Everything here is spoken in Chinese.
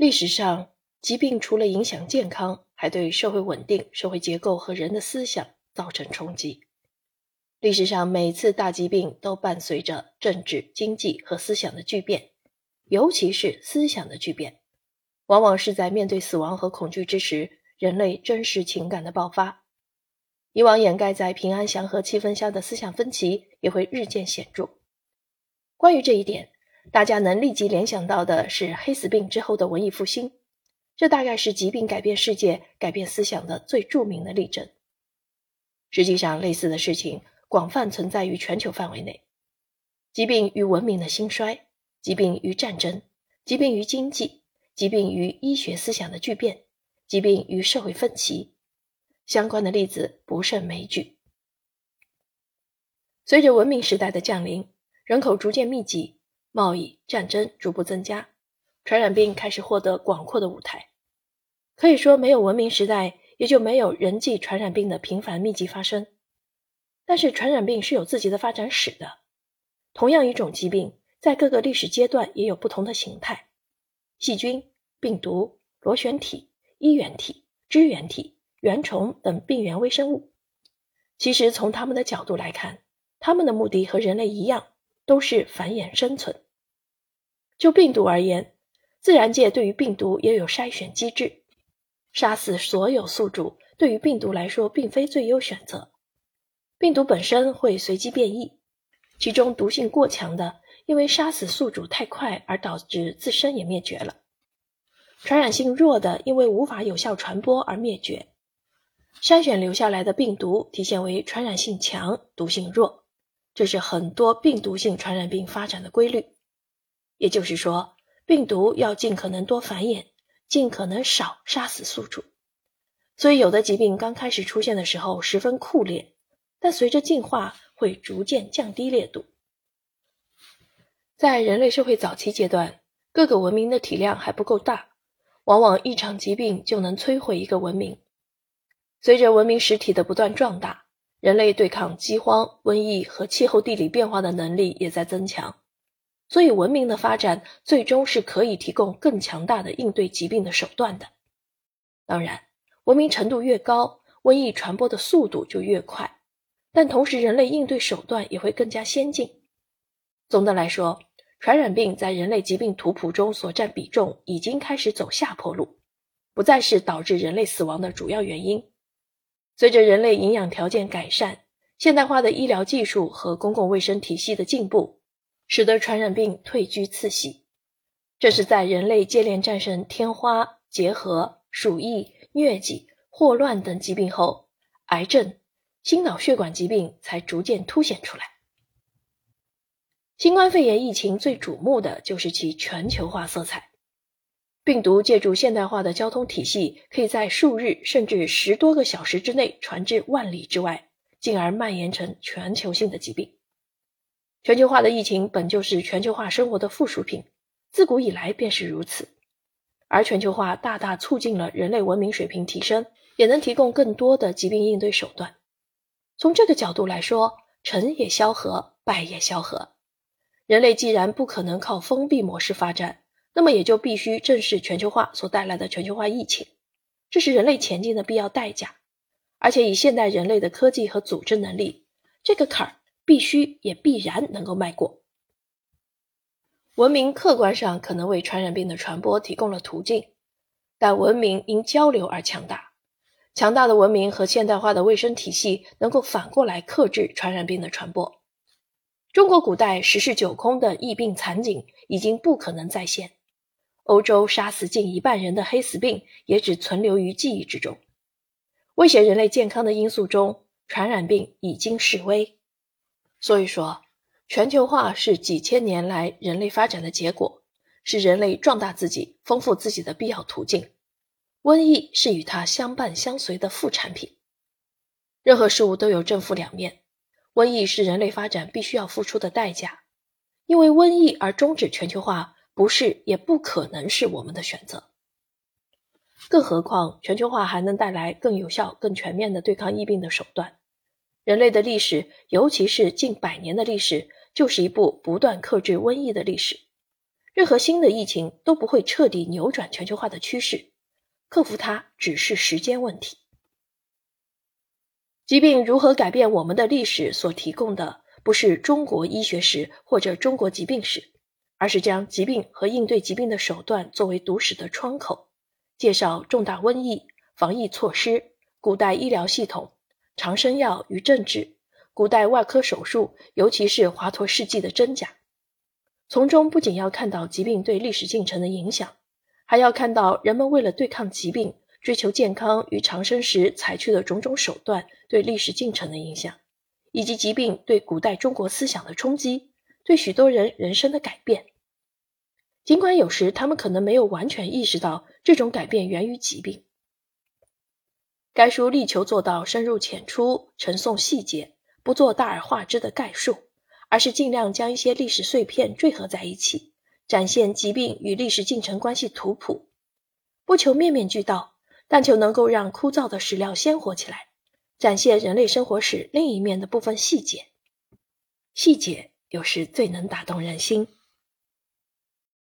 历史上，疾病除了影响健康，还对社会稳定、社会结构和人的思想造成冲击。历史上每次大疾病都伴随着政治、经济和思想的巨变，尤其是思想的巨变，往往是在面对死亡和恐惧之时，人类真实情感的爆发。以往掩盖在平安祥和气氛下的思想分歧也会日渐显著。关于这一点，大家能立即联想到的是黑死病之后的文艺复兴，这大概是疾病改变世界、改变思想的最著名的例证。实际上，类似的事情。广泛存在于全球范围内，疾病与文明的兴衰，疾病与战争，疾病与经济，疾病与医学思想的巨变，疾病与社会分歧，相关的例子不胜枚举。随着文明时代的降临，人口逐渐密集，贸易、战争逐步增加，传染病开始获得广阔的舞台。可以说，没有文明时代，也就没有人际传染病的频繁密集发生。但是传染病是有自己的发展史的，同样一种疾病，在各个历史阶段也有不同的形态。细菌、病毒、螺旋体、衣原体、支原体、原虫等病原微生物，其实从他们的角度来看，他们的目的和人类一样，都是繁衍生存。就病毒而言，自然界对于病毒也有筛选机制，杀死所有宿主对于病毒来说并非最优选择。病毒本身会随机变异，其中毒性过强的，因为杀死宿主太快而导致自身也灭绝了；传染性弱的，因为无法有效传播而灭绝。筛选留下来的病毒体现为传染性强、毒性弱，这是很多病毒性传染病发展的规律。也就是说，病毒要尽可能多繁衍，尽可能少杀死宿主。所以，有的疾病刚开始出现的时候十分酷烈。但随着进化，会逐渐降低烈度。在人类社会早期阶段，各个文明的体量还不够大，往往一场疾病就能摧毁一个文明。随着文明实体的不断壮大，人类对抗饥荒、瘟疫和气候地理变化的能力也在增强，所以文明的发展最终是可以提供更强大的应对疾病的手段的。当然，文明程度越高，瘟疫传播的速度就越快。但同时，人类应对手段也会更加先进。总的来说，传染病在人类疾病图谱中所占比重已经开始走下坡路，不再是导致人类死亡的主要原因。随着人类营养条件改善，现代化的医疗技术和公共卫生体系的进步，使得传染病退居次席。这是在人类接连战胜天花、结核、鼠疫、疟疾、霍乱等疾病后，癌症。心脑血管疾病才逐渐凸显出来。新冠肺炎疫情最瞩目的就是其全球化色彩。病毒借助现代化的交通体系，可以在数日甚至十多个小时之内传至万里之外，进而蔓延成全球性的疾病。全球化的疫情本就是全球化生活的附属品，自古以来便是如此。而全球化大大促进了人类文明水平提升，也能提供更多的疾病应对手段。从这个角度来说，成也萧何，败也萧何。人类既然不可能靠封闭模式发展，那么也就必须正视全球化所带来的全球化疫情，这是人类前进的必要代价。而且以现代人类的科技和组织能力，这个坎儿必须也必然能够迈过。文明客观上可能为传染病的传播提供了途径，但文明因交流而强大。强大的文明和现代化的卫生体系能够反过来克制传染病的传播。中国古代十室九空的疫病惨景已经不可能再现，欧洲杀死近一半人的黑死病也只存留于记忆之中。威胁人类健康的因素中，传染病已经式微。所以说，全球化是几千年来人类发展的结果，是人类壮大自己、丰富自己的必要途径。瘟疫是与它相伴相随的副产品。任何事物都有正负两面，瘟疫是人类发展必须要付出的代价。因为瘟疫而终止全球化，不是也不可能是我们的选择。更何况，全球化还能带来更有效、更全面的对抗疫病的手段。人类的历史，尤其是近百年的历史，就是一部不断克制瘟疫的历史。任何新的疫情都不会彻底扭转全球化的趋势，克服它只是时间问题。疾病如何改变我们的历史所提供的，不是中国医学史或者中国疾病史，而是将疾病和应对疾病的手段作为读史的窗口，介绍重大瘟疫、防疫措施、古代医疗系统、长生药与政治、古代外科手术，尤其是华佗事迹的真假。从中不仅要看到疾病对历史进程的影响，还要看到人们为了对抗疾病、追求健康与长生时采取的种种手段对历史进程的影响，以及疾病对古代中国思想的冲击、对许多人人生的改变。尽管有时他们可能没有完全意识到这种改变源于疾病。该书力求做到深入浅出、陈诵细节，不做大而化之的概述。而是尽量将一些历史碎片缀合在一起，展现疾病与历史进程关系图谱，不求面面俱到，但求能够让枯燥的史料鲜活起来，展现人类生活史另一面的部分细节。细节有时最能打动人心。